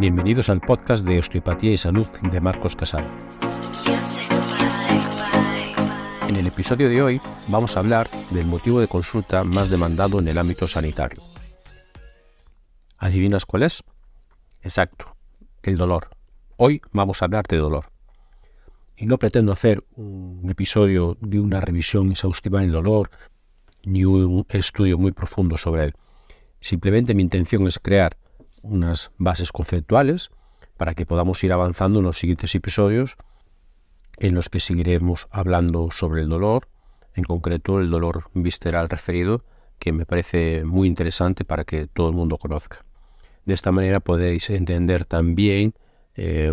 Bienvenidos al podcast de Osteopatía y Salud de Marcos Casal. En el episodio de hoy vamos a hablar del motivo de consulta más demandado en el ámbito sanitario. ¿Adivinas cuál es? Exacto, el dolor. Hoy vamos a hablar de dolor. Y no pretendo hacer un episodio de una revisión exhaustiva del dolor, ni un estudio muy profundo sobre él. Simplemente mi intención es crear unas bases conceptuales para que podamos ir avanzando en los siguientes episodios en los que seguiremos hablando sobre el dolor, en concreto el dolor visceral referido, que me parece muy interesante para que todo el mundo conozca. De esta manera podéis entender también eh,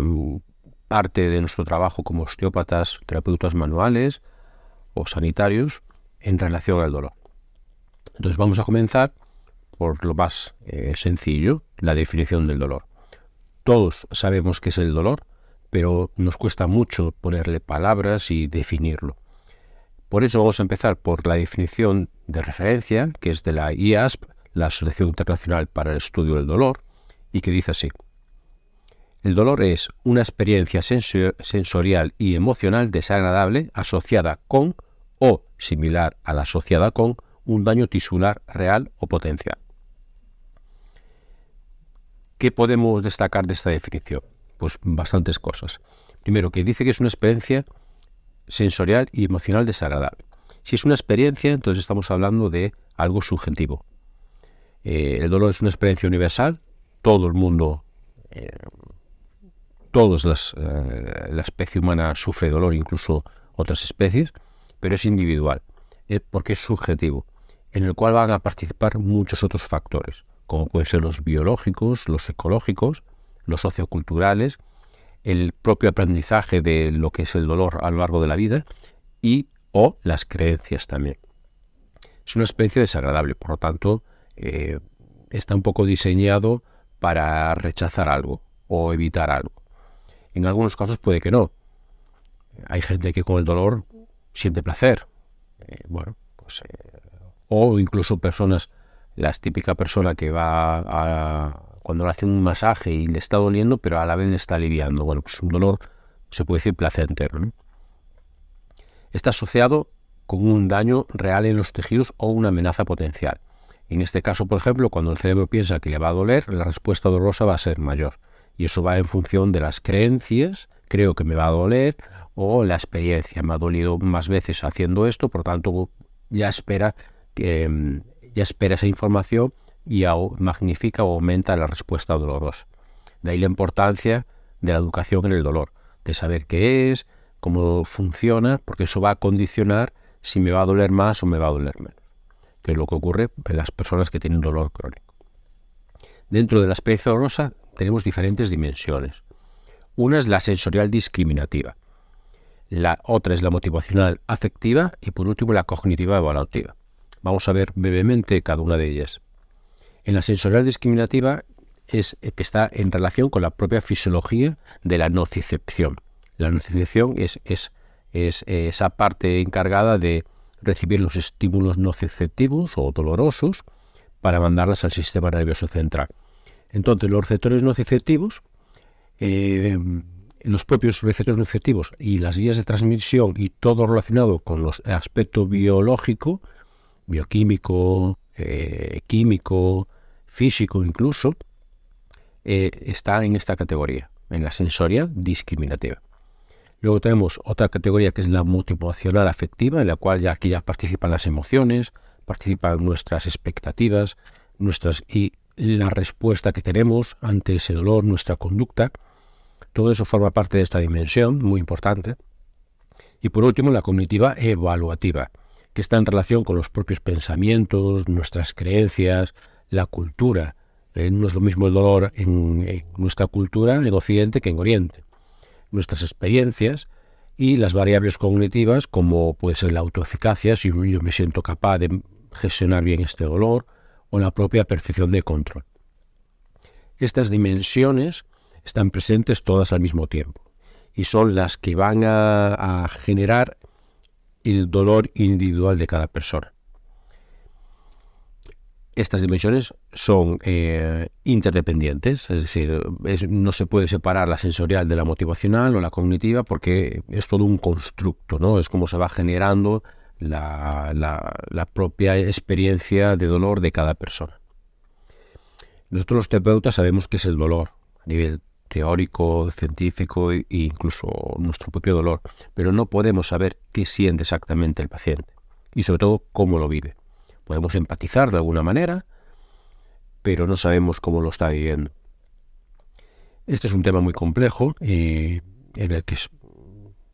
parte de nuestro trabajo como osteópatas, terapeutas manuales o sanitarios en relación al dolor. Entonces vamos a comenzar por lo más eh, sencillo, la definición del dolor. Todos sabemos qué es el dolor, pero nos cuesta mucho ponerle palabras y definirlo. Por eso vamos a empezar por la definición de referencia, que es de la IASP, la Asociación Internacional para el Estudio del Dolor, y que dice así. El dolor es una experiencia sensorial y emocional desagradable asociada con o similar a la asociada con un daño tisular real o potencial. ¿Qué podemos destacar de esta definición? Pues bastantes cosas. Primero, que dice que es una experiencia sensorial y emocional desagradable. Si es una experiencia, entonces estamos hablando de algo subjetivo. Eh, el dolor es una experiencia universal, todo el mundo, eh, todos las, eh, la especie humana sufre dolor, incluso otras especies, pero es individual, porque es subjetivo, en el cual van a participar muchos otros factores como pueden ser los biológicos, los ecológicos, los socioculturales, el propio aprendizaje de lo que es el dolor a lo largo de la vida y o las creencias también. Es una experiencia desagradable, por lo tanto, eh, está un poco diseñado para rechazar algo o evitar algo. En algunos casos puede que no. Hay gente que con el dolor siente placer. Eh, bueno, pues, eh, o incluso personas la típica persona que va a, cuando le hace un masaje y le está doliendo, pero a la vez le está aliviando. Bueno, pues un dolor, se puede decir, placentero. Está asociado con un daño real en los tejidos o una amenaza potencial. En este caso, por ejemplo, cuando el cerebro piensa que le va a doler, la respuesta dolorosa va a ser mayor. Y eso va en función de las creencias, creo que me va a doler, o la experiencia, me ha dolido más veces haciendo esto, por tanto ya espera que, mm, ya espera esa información y magnifica o aumenta la respuesta dolorosa. De ahí la importancia de la educación en el dolor, de saber qué es, cómo funciona, porque eso va a condicionar si me va a doler más o me va a doler menos, que es lo que ocurre en las personas que tienen dolor crónico. Dentro de la experiencia dolorosa tenemos diferentes dimensiones. Una es la sensorial discriminativa, la otra es la motivacional afectiva y por último la cognitiva evaluativa. Vamos a ver brevemente cada una de ellas. En la sensorial discriminativa es que está en relación con la propia fisiología de la nocicepción. La nocicepción es, es, es esa parte encargada de recibir los estímulos nociceptivos o dolorosos para mandarlas al sistema nervioso central. Entonces, los receptores nociceptivos, eh, los propios receptores nociceptivos y las vías de transmisión y todo relacionado con los aspectos biológico bioquímico, eh, químico, físico incluso, eh, está en esta categoría, en la sensoria discriminativa. Luego tenemos otra categoría que es la motivacional afectiva, en la cual ya aquí ya participan las emociones, participan nuestras expectativas, nuestras y la respuesta que tenemos ante ese dolor, nuestra conducta. Todo eso forma parte de esta dimensión muy importante. Y por último, la cognitiva evaluativa, que está en relación con los propios pensamientos, nuestras creencias, la cultura. Eh, no es lo mismo el dolor en, nuestra cultura, en Occidente, que en Oriente. Nuestras experiencias y las variables cognitivas, como puede ser la autoeficacia, si yo me siento capaz de gestionar bien este dolor, o la propia percepción de control. Estas dimensiones están presentes todas al mismo tiempo y son las que van a generar el dolor individual de cada persona. estas dimensiones son eh, interdependientes, es decir, no se puede separar la sensorial de la motivacional o la cognitiva porque es todo un constructo, ¿no? Es como se va generando la, la propia experiencia de dolor de cada persona. Nosotros los terapeutas sabemos qué es el dolor a nivel teórico, científico e incluso nuestro propio dolor, pero no podemos saber qué siente exactamente el paciente y sobre todo cómo lo vive. Podemos empatizar de alguna manera, pero no sabemos cómo lo está viviendo. Este es un tema muy complejo eh, en el que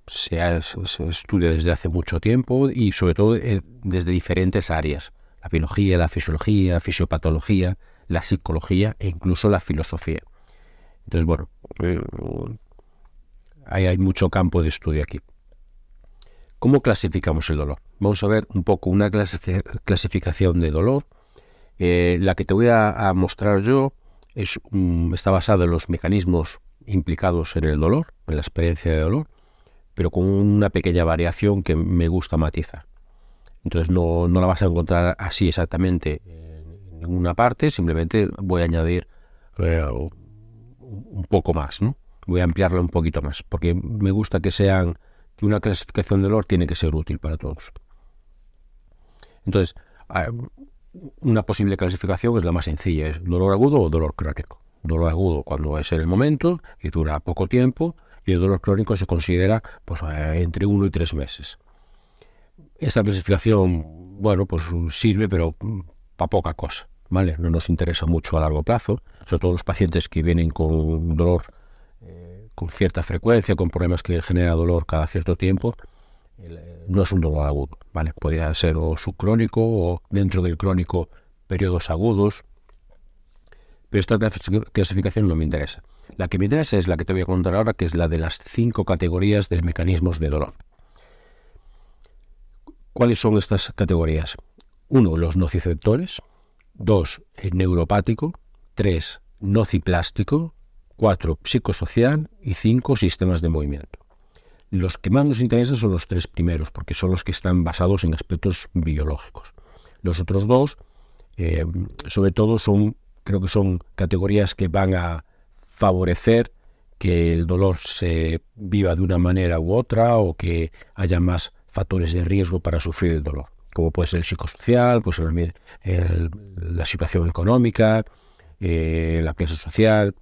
se, estudia desde hace mucho tiempo y sobre todo eh, desde diferentes áreas. La biología, la fisiología, la fisiopatología, la psicología e incluso la filosofía. Entonces, bueno, eh, hay mucho campo de estudio aquí. ¿Cómo clasificamos el dolor? Vamos a ver un poco una clasificación de dolor. Eh, la que te voy a, mostrar yo es, está basada en los mecanismos implicados en el dolor, en la experiencia de dolor, pero con una pequeña variación que me gusta matizar. Entonces no, la vas a encontrar así exactamente en ninguna parte, simplemente voy a añadir eh, un poco más, ¿no? Voy a ampliarla un poquito más, porque me gusta que sean que una clasificación de dolor tiene que ser útil para todos. Entonces, ah, una posible clasificación es la más sencilla, es dolor agudo o dolor crónico. Dolor agudo cuando es en el momento y dura poco tiempo, y el dolor crónico se considera pues, eh, entre uno y tres meses. Esta clasificación, bueno, pues sirve, pero para poca cosa, ¿vale? No nos interesa mucho a largo plazo, sobre todo los pacientes que vienen con dolor con cierta frecuencia, con problemas que genera dolor cada cierto tiempo, eh, no es un dolor agudo, ¿vale? Podría ser o subcrónico o dentro del crónico periodos agudos, pero esta clasificación no me interesa. La que me interesa es la que te voy a contar ahora, que es la de las cinco categorías de mecanismos de dolor. ¿Cuáles son estas categorías? Uno, los nociceptores. Dos, el neuropático. Tres, nociplástico. 4 psicosocial y 5 sistemas de movimiento. Los que más nos interesan son los tres primeros, porque son los que están basados en aspectos biológicos. Los otros dos, eh, sobre todo, son, creo que son categorías que van a favorecer que el dolor se viva de una manera u otra o que haya más factores de riesgo para sufrir el dolor, como puede ser el psicosocial, pues la situación económica, eh, la clase social,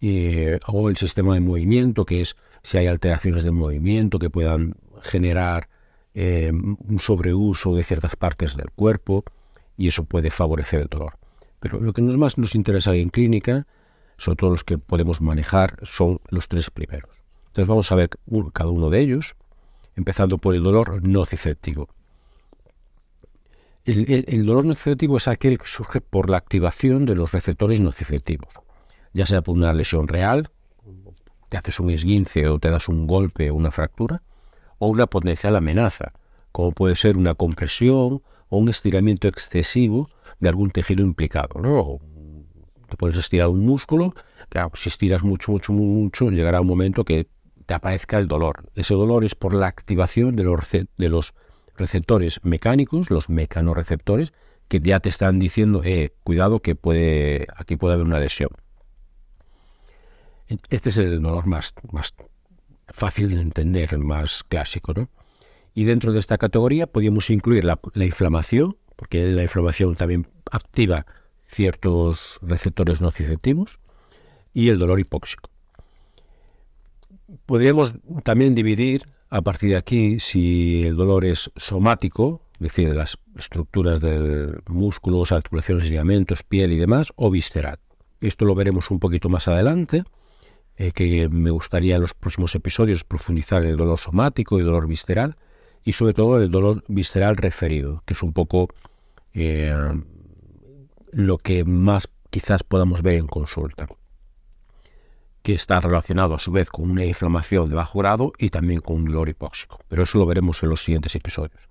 eh, o el sistema de movimiento, que es si hay alteraciones del movimiento que puedan generar eh, un sobreuso de ciertas partes del cuerpo y eso puede favorecer el dolor. Pero lo que más nos interesa en clínica, sobre todo los que podemos manejar, son los tres primeros. Entonces vamos a ver cada uno de ellos, empezando por el dolor nociceptivo. El, dolor nociceptivo es aquel que surge por la activación de los receptores nociceptivos ya sea por una lesión real, te haces un esguince o te das un golpe o una fractura, o una potencial amenaza, como puede ser una compresión o un estiramiento excesivo de algún tejido implicado. ¿no? Te puedes estirar un músculo, que si estiras mucho, mucho, mucho, llegará un momento que te aparezca el dolor. Ese dolor es por la activación de los, de los receptores mecánicos, los mecanorreceptores, que ya te están diciendo, eh, cuidado que puede, aquí puede haber una lesión. Este es el dolor más, más fácil de entender, el más clásico. ¿no? Y dentro de esta categoría podríamos incluir la, inflamación, porque la inflamación también activa ciertos receptores nociceptivos, y el dolor hipóxico. Podríamos también dividir a partir de aquí si el dolor es somático, es decir, de las estructuras del músculo, articulaciones, ligamentos, piel y demás, o visceral. Esto lo veremos un poquito más adelante. Eh, que me gustaría en los próximos episodios profundizar en el dolor somático y el dolor visceral y sobre todo el dolor visceral referido, que es un poco eh, lo que más quizás podamos ver en consulta, que está relacionado a su vez con una inflamación de bajo grado y también con un dolor hipóxico, pero eso lo veremos en los siguientes episodios.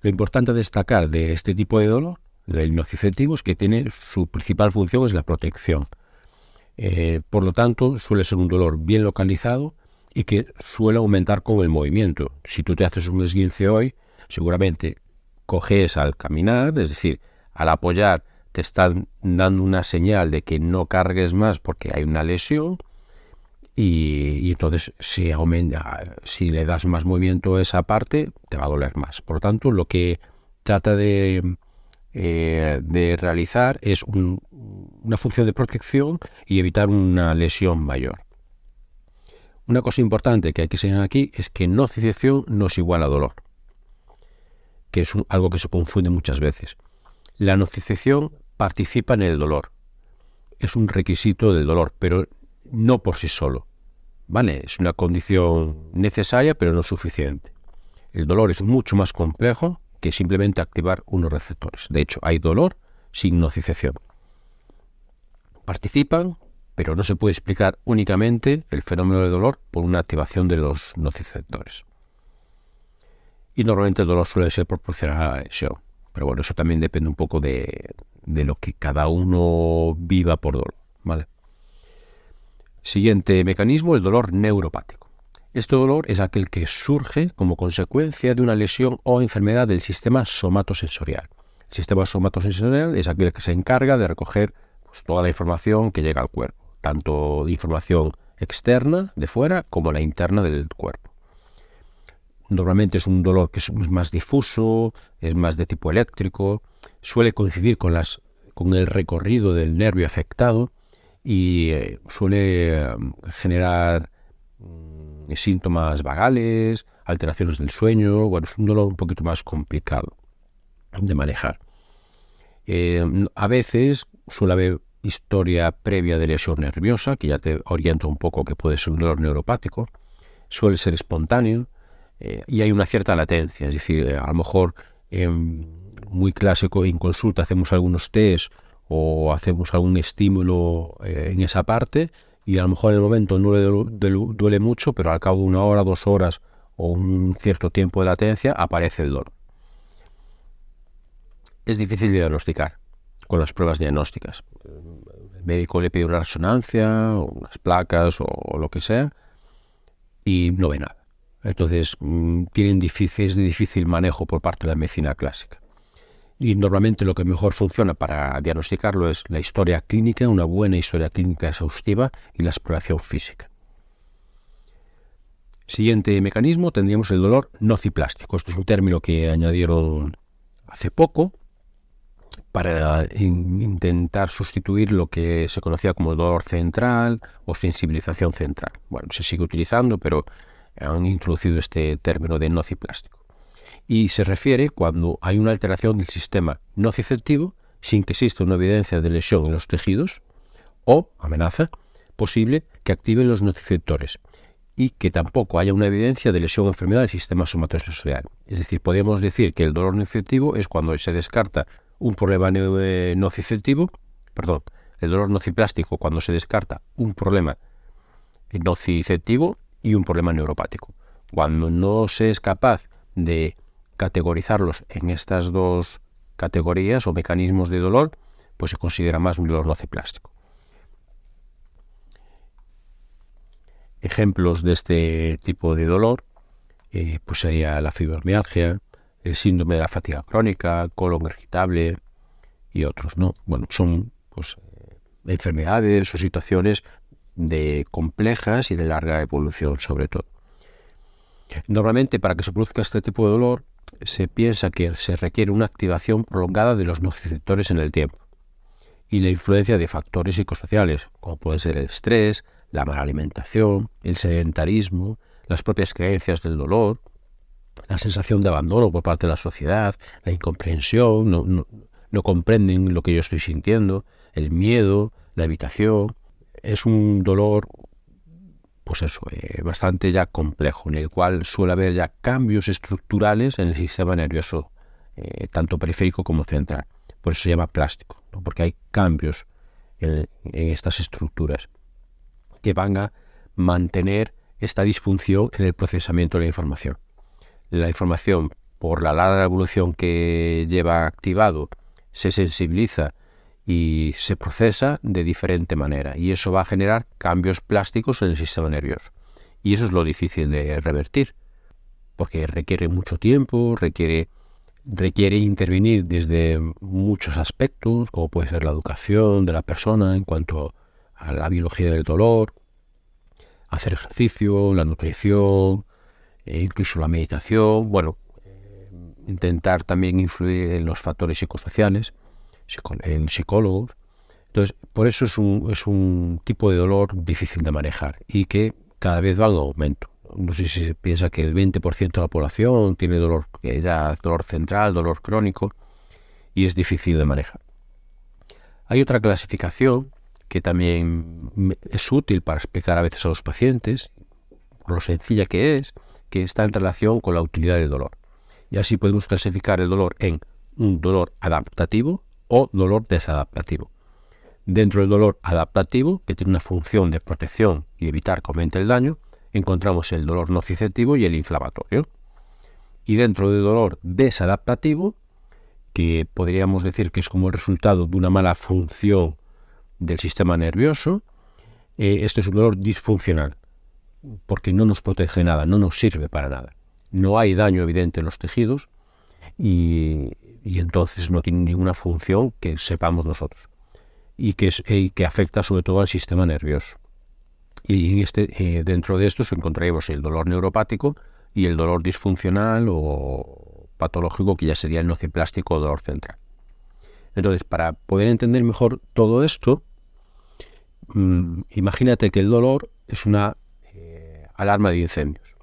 Lo importante a destacar de este tipo de dolor, del nociceptivo, es que tiene su principal función es la protección eh, por lo tanto, suele ser un dolor bien localizado y que suele aumentar con el movimiento. Si tú te haces un esguince hoy, seguramente coges al caminar, es decir, al apoyar te están dando una señal de que no cargues más porque hay una lesión y, entonces si aumenta, si le das más movimiento a esa parte, te va a doler más. Por lo tanto, lo que trata de, eh, de realizar es una función de protección y evitar una lesión mayor. Una cosa importante que hay que señalar aquí es que nocicepción no es igual a dolor, que es algo que se confunde muchas veces. La nocicepción participa en el dolor, es un requisito del dolor, pero no por sí solo. ¿Vale? Es una condición necesaria, pero no suficiente. El dolor es mucho más complejo que simplemente activar unos receptores. De hecho, hay dolor sin nocicepción. Participan, pero no se puede explicar únicamente el fenómeno de dolor por una activación de los nociceptores. Y normalmente el dolor suele ser proporcional a la lesión. Pero bueno, eso también depende un poco de, de lo que cada uno viva por dolor. ¿vale? Siguiente mecanismo, el dolor neuropático. Este dolor es aquel que surge como consecuencia de una lesión o enfermedad del sistema somatosensorial. El sistema somatosensorial es aquel que se encarga de recoger pues, toda la información que llega al cuerpo, tanto de información externa, de fuera, como la interna del cuerpo. Normalmente es un dolor que es más difuso, es más de tipo eléctrico, suele coincidir con, las, con el recorrido del nervio afectado y eh, suele em, generar mm, síntomas vagales, alteraciones del sueño, bueno, es un dolor un poquito más complicado de manejar. Em, a veces suele haber historia previa de lesión nerviosa, que ya te orienta un poco que puede ser un dolor neuropático, suele ser espontáneo eh, y hay una cierta latencia, es decir, eh, a lo mejor muy clásico en consulta hacemos algunos test o hacemos algún estímulo eh, en esa parte y a lo mejor en el momento no le duele mucho, pero al cabo de una hora, dos horas o un cierto tiempo de latencia aparece el dolor. Es difícil diagnosticar con las pruebas diagnósticas. El médico le pide una resonancia, o unas placas o lo que sea y no ve nada. Entonces mm, tienen difícil, es de difícil manejo por parte de la medicina clásica. Y normalmente lo que mejor funciona para diagnosticarlo es la historia clínica, una buena historia clínica exhaustiva y la exploración física. Siguiente mecanismo tendríamos el dolor nociplástico. Esto es un término que añadieron hace poco para intentar sustituir lo que se conocía como dolor central o sensibilización central. Bueno, se sigue utilizando, pero han introducido este término de nociplástico y se refiere cuando hay una alteración del sistema nociceptivo sin que exista una evidencia de lesión en los tejidos o amenaza posible que activen los nociceptores y que tampoco haya una evidencia de lesión o enfermedad del sistema somatosensorial. Es decir, podemos decir que el dolor nociceptivo es cuando se descarta un problema nociceptivo, perdón, el dolor nociplástico cuando se descarta un problema nociceptivo y un problema neuropático. Cuando no se es capaz de categorizarlos en estas dos categorías o mecanismos de dolor, pues se considera más un dolor. Ejemplos de este tipo de dolor eh, pues sería la fibromialgia, el síndrome de la fatiga crónica, colon irritable y otros, ¿no? Bueno, son pues, eh, enfermedades o situaciones de complejas y de larga evolución sobre todo. Normalmente para que se produzca este tipo de dolor se piensa que se requiere una activación prolongada de los nociceptores en el tiempo y la influencia de factores psicosociales, como puede ser el estrés, la mala alimentación, el sedentarismo, las propias creencias del dolor, la sensación de abandono por parte de la sociedad, la incomprensión, no, comprenden lo que yo estoy sintiendo, el miedo, la evitación. Es un dolor pues eso, eh, bastante ya complejo, en el cual suele haber ya cambios estructurales en el sistema nervioso, eh, tanto periférico como central. Por eso se llama plástico, porque hay cambios en, estas estructuras que van a mantener esta disfunción en el procesamiento de la información. La información, por la larga evolución que lleva activado, se sensibiliza y se procesa de diferente manera y eso va a generar cambios plásticos en el sistema nervioso. Y eso es lo difícil de revertir, porque requiere mucho tiempo, requiere requiere intervenir desde muchos aspectos, como puede ser la educación de la persona en cuanto a la biología del dolor, hacer ejercicio, la nutrición, e incluso la meditación, bueno, eh, intentar también influir en los factores psicosociales, en psicólogos. Entonces, por eso es un, es un tipo de dolor difícil de manejar y que cada vez va en aumento. No sé si se piensa que el 20% de la población tiene dolor, ya dolor central, dolor crónico, y es difícil de manejar. Hay otra clasificación que también es útil para explicar a veces a los pacientes, por lo sencilla que es, que está en relación con la utilidad del dolor. Y así podemos clasificar el dolor en un dolor adaptativo o dolor desadaptativo. Dentro del dolor adaptativo, que tiene una función de protección y evitar que aumente el daño, encontramos el dolor nociceptivo y el inflamatorio. Y dentro del dolor desadaptativo, que podríamos decir que es como el resultado de una mala función del sistema nervioso, eh, esto es un dolor disfuncional, porque no nos protege nada, no nos sirve para nada. No hay daño evidente en los tejidos y, entonces no tiene ninguna función que sepamos nosotros y que, que afecta sobre todo al sistema nervioso. Y en este, eh, dentro de estos encontraremos el dolor neuropático y el dolor disfuncional o patológico, que ya sería el nociplástico o dolor central. Entonces, para poder entender mejor todo esto, mm, imagínate que el dolor es una eh, alarma de incendios.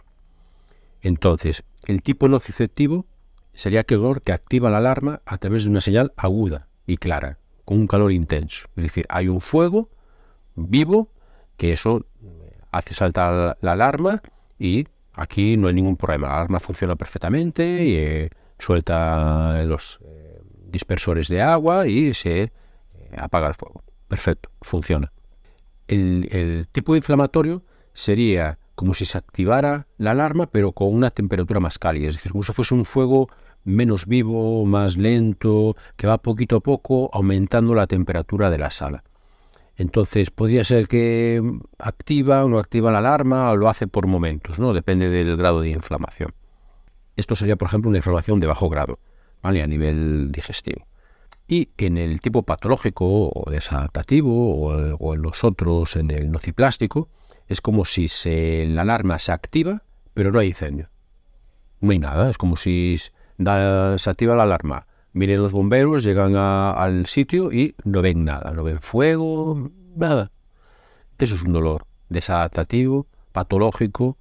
Entonces, el tipo nociceptivo sería aquel dolor que activa la alarma a través de una señal aguda y clara, con un calor intenso. Es decir, hay un fuego vivo que eso hace saltar la alarma y aquí no hay ningún problema. La alarma funciona perfectamente y eh, suelta los eh, dispersores de agua y se eh, apaga el fuego. Perfecto, funciona. El, tipo de inflamatorio sería como si se activara la alarma, pero con una temperatura más cálida, es decir, como si fuese un fuego menos vivo, más lento, que va poquito a poco aumentando la temperatura de la sala. Entonces, podría ser que activa o no activa la alarma o lo hace por momentos, ¿no? Depende del grado de inflamación. Esto sería, por ejemplo, una inflamación de bajo grado, ¿vale? A nivel digestivo. Y en el tipo patológico o desadaptativo o, en los otros, en el nociplástico, es como si la alarma se activa, pero no hay incendio. No hay nada, es como si se activa la alarma, Vienen los bomberos, llegan al sitio y no ven nada, no ven fuego, nada. Eso es un dolor desadaptativo, patológico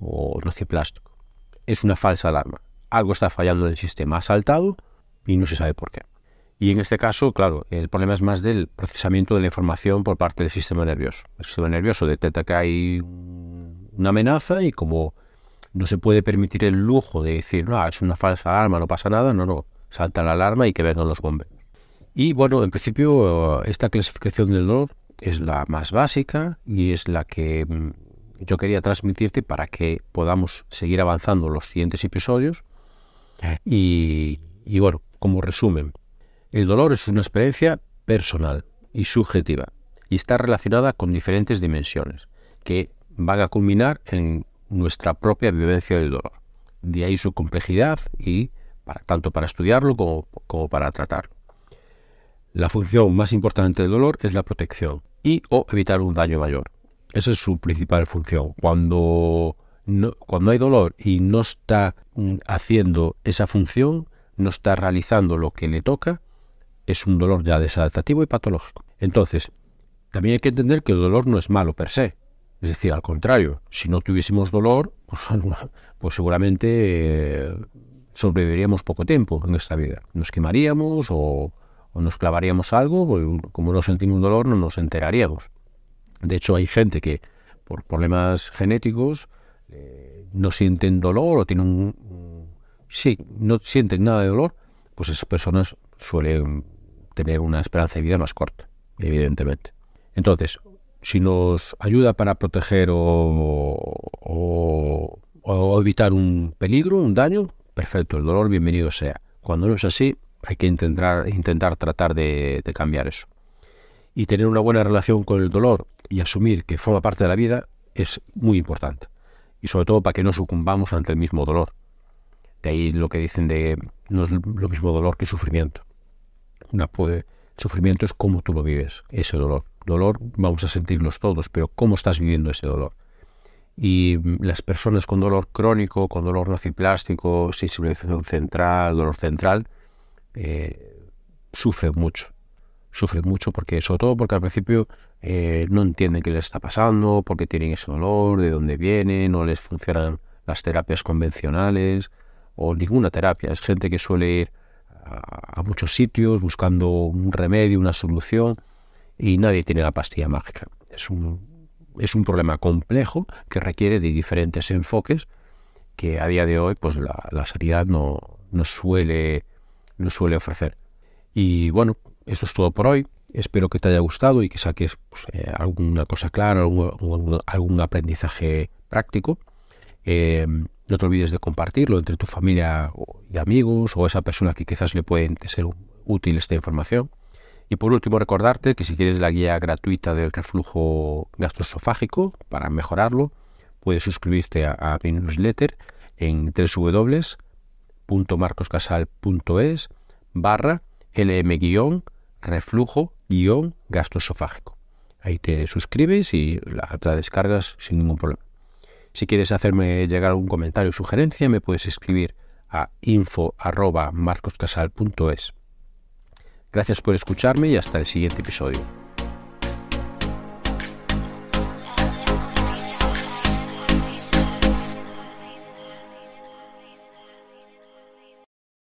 o nociplástico. Es una falsa alarma. Algo está fallando en el sistema, ha saltado y no se sabe por qué. Y en este caso, claro, el problema es más del procesamiento de la información por parte del sistema nervioso. El sistema nervioso detecta que hay una amenaza y como no se puede permitir el lujo de decir, no, es una falsa alarma, no pasa nada, no, no salta la alarma y que vengan los bomberos. Y bueno, en principio esta clasificación del dolor es la más básica y es la que mm, yo quería transmitirte para que podamos seguir avanzando los siguientes episodios. Y, y bueno, como resumen, el dolor es una experiencia personal y subjetiva y está relacionada con diferentes dimensiones que van a culminar en nuestra propia vivencia del dolor. De ahí su complejidad y tanto para estudiarlo como, para tratarlo. La función más importante del dolor es la protección y o evitar un daño mayor. Esa es su principal función. Cuando, cuando hay dolor y no está mm, haciendo esa función, no está realizando lo que le toca, es un dolor ya desadaptativo y patológico. Entonces, también hay que entender que el dolor no es malo per se. Es decir, al contrario, si no tuviésemos dolor, pues, pues seguramente eh, sobreviviríamos poco tiempo en esta vida. Nos quemaríamos o, nos clavaríamos algo, pues, como no sentimos dolor no nos enteraríamos. De hecho, hay gente que por problemas genéticos eh, no sienten dolor o tienen un, sí, no sienten nada de dolor, pues esas personas suelen tener una esperanza de vida más corta, evidentemente. Entonces, si nos ayuda para proteger o, evitar un peligro, un daño, perfecto, el dolor bienvenido sea. Cuando no es así, hay que intentar, intentar tratar de, cambiar eso. Y tener una buena relación con el dolor y asumir que forma parte de la vida es muy importante. Y sobre todo para que no sucumbamos ante el mismo dolor. De ahí lo que dicen de no es lo mismo dolor que sufrimiento. Una puede, sufrimiento es cómo tú lo vives, ese dolor. Dolor vamos a sentirlos todos, pero cómo estás viviendo ese dolor. Y las personas con dolor crónico, con dolor nociplástico, sensibilización central, dolor central, eh, sufren mucho. Sufren mucho porque, sobre todo porque al principio eh, no entienden qué les está pasando, por qué tienen ese dolor, de dónde viene, no les funcionan las terapias convencionales o ninguna terapia. Es gente que suele ir a, muchos sitios buscando un remedio, una solución y nadie tiene la pastilla mágica. Es un, es un problema complejo que requiere de diferentes enfoques que a día de hoy pues la, la sanidad no, no, suele, no suele ofrecer. Y bueno, eso es todo por hoy. Espero que te haya gustado y que saques pues, eh, alguna cosa clara, algún, algún aprendizaje práctico. Eh, no te olvides de compartirlo entre tu familia y amigos o esa persona que quizás le puede ser útil esta información. Y por último, recordarte que si quieres la guía gratuita del reflujo gastroesofágico para mejorarlo, puedes suscribirte a, mi newsletter en www.marcoscasal.es barra lm-reflujo-gastroesofágico. Ahí te suscribes y la, la descargas sin ningún problema. Si quieres hacerme llegar algún comentario o sugerencia, me puedes escribir a info.marcoscasal.es. Gracias por escucharme y hasta el siguiente episodio.